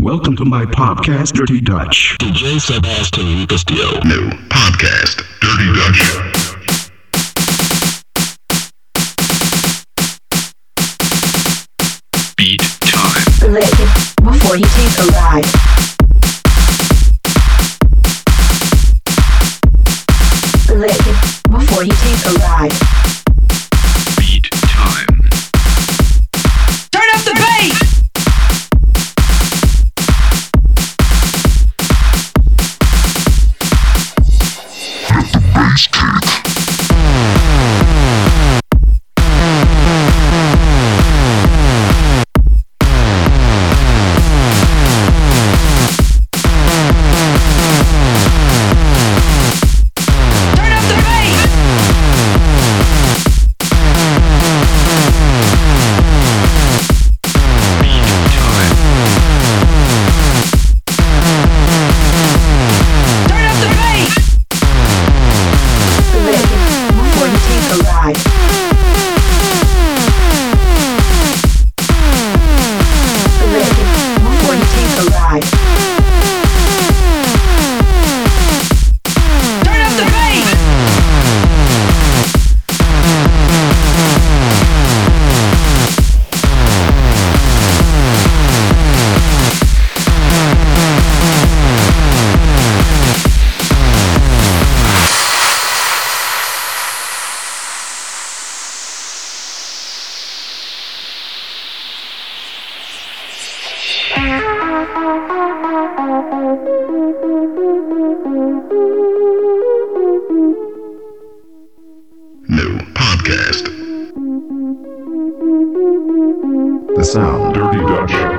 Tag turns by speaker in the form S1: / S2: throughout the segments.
S1: Welcome to my podcast, Dirty Dutch.
S2: DJ Sebastian Castillo.
S3: New podcast, Dirty Dutch.
S2: Beat time.
S4: Lick it before you take a ride.
S1: Sound.
S3: Dirty Dutch.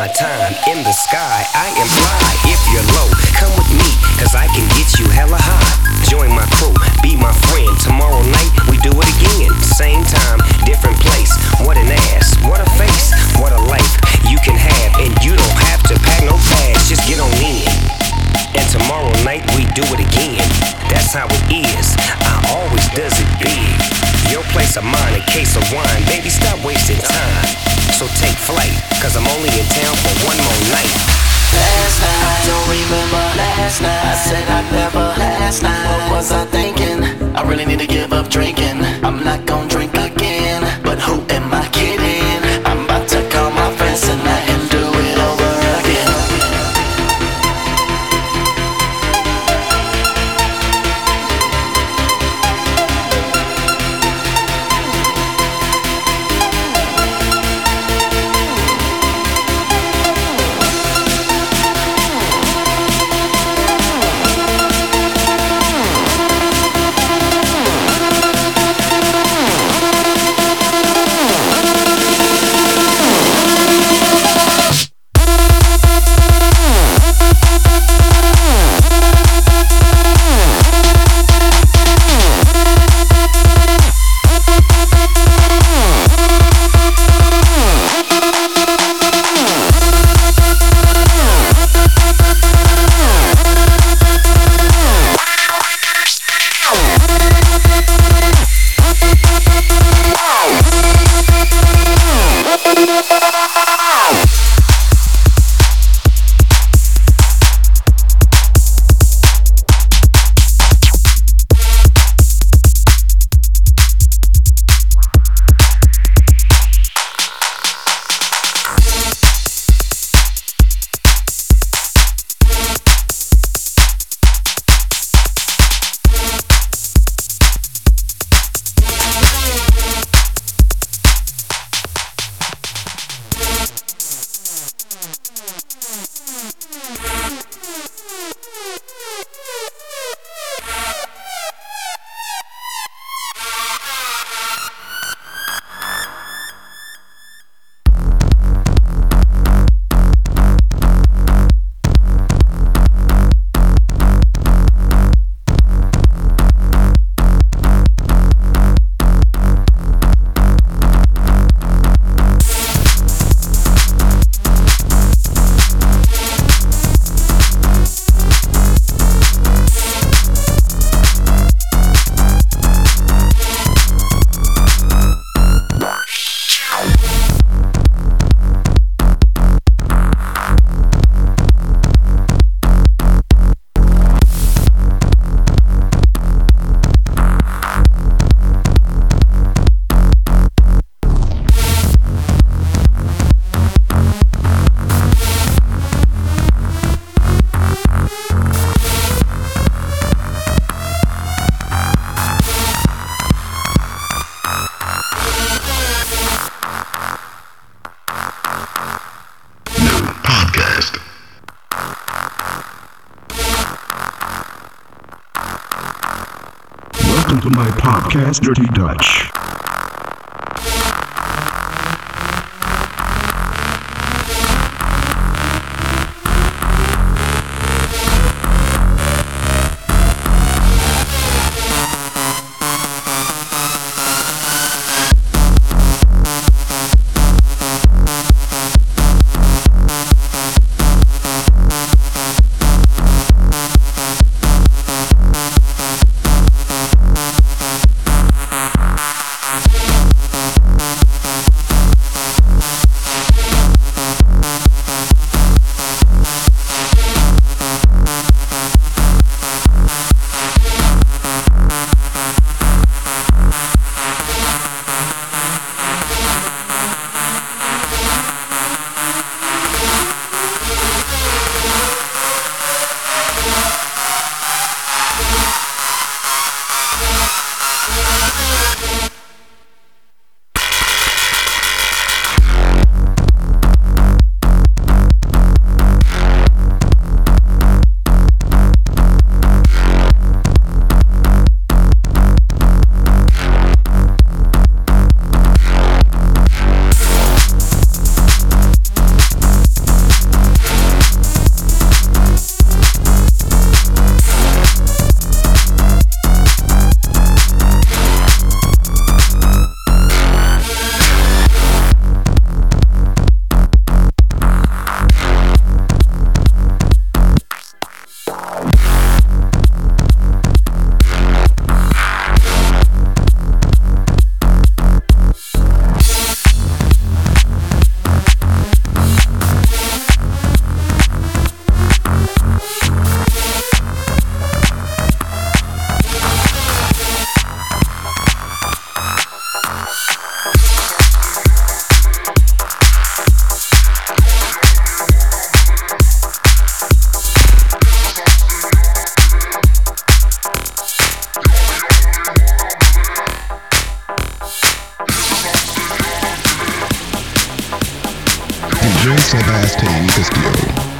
S5: My
S6: time. In the sky, I am fly. If you're low, come with me, cause I can get you hella high. Join my crew, be my friend. Tomorrow night, we do it again. Same time, different place. What an ass, what a face, what a life you can have. And you don't have to pack no bags, just get on in. And tomorrow night we do it again. That's how it is. I always does it big. Your place of mine, a case of wine. Baby, stop wasting time. So take flight, cause I'm only town for one more night.
S5: Last night, I don't remember last night. I said I'd never last night. What was I thinking? I really need to give up drinking. I'm not gonna drink
S1: podcast, Dirty Dutch.
S7: DJ Sebastian Castillo.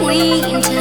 S7: between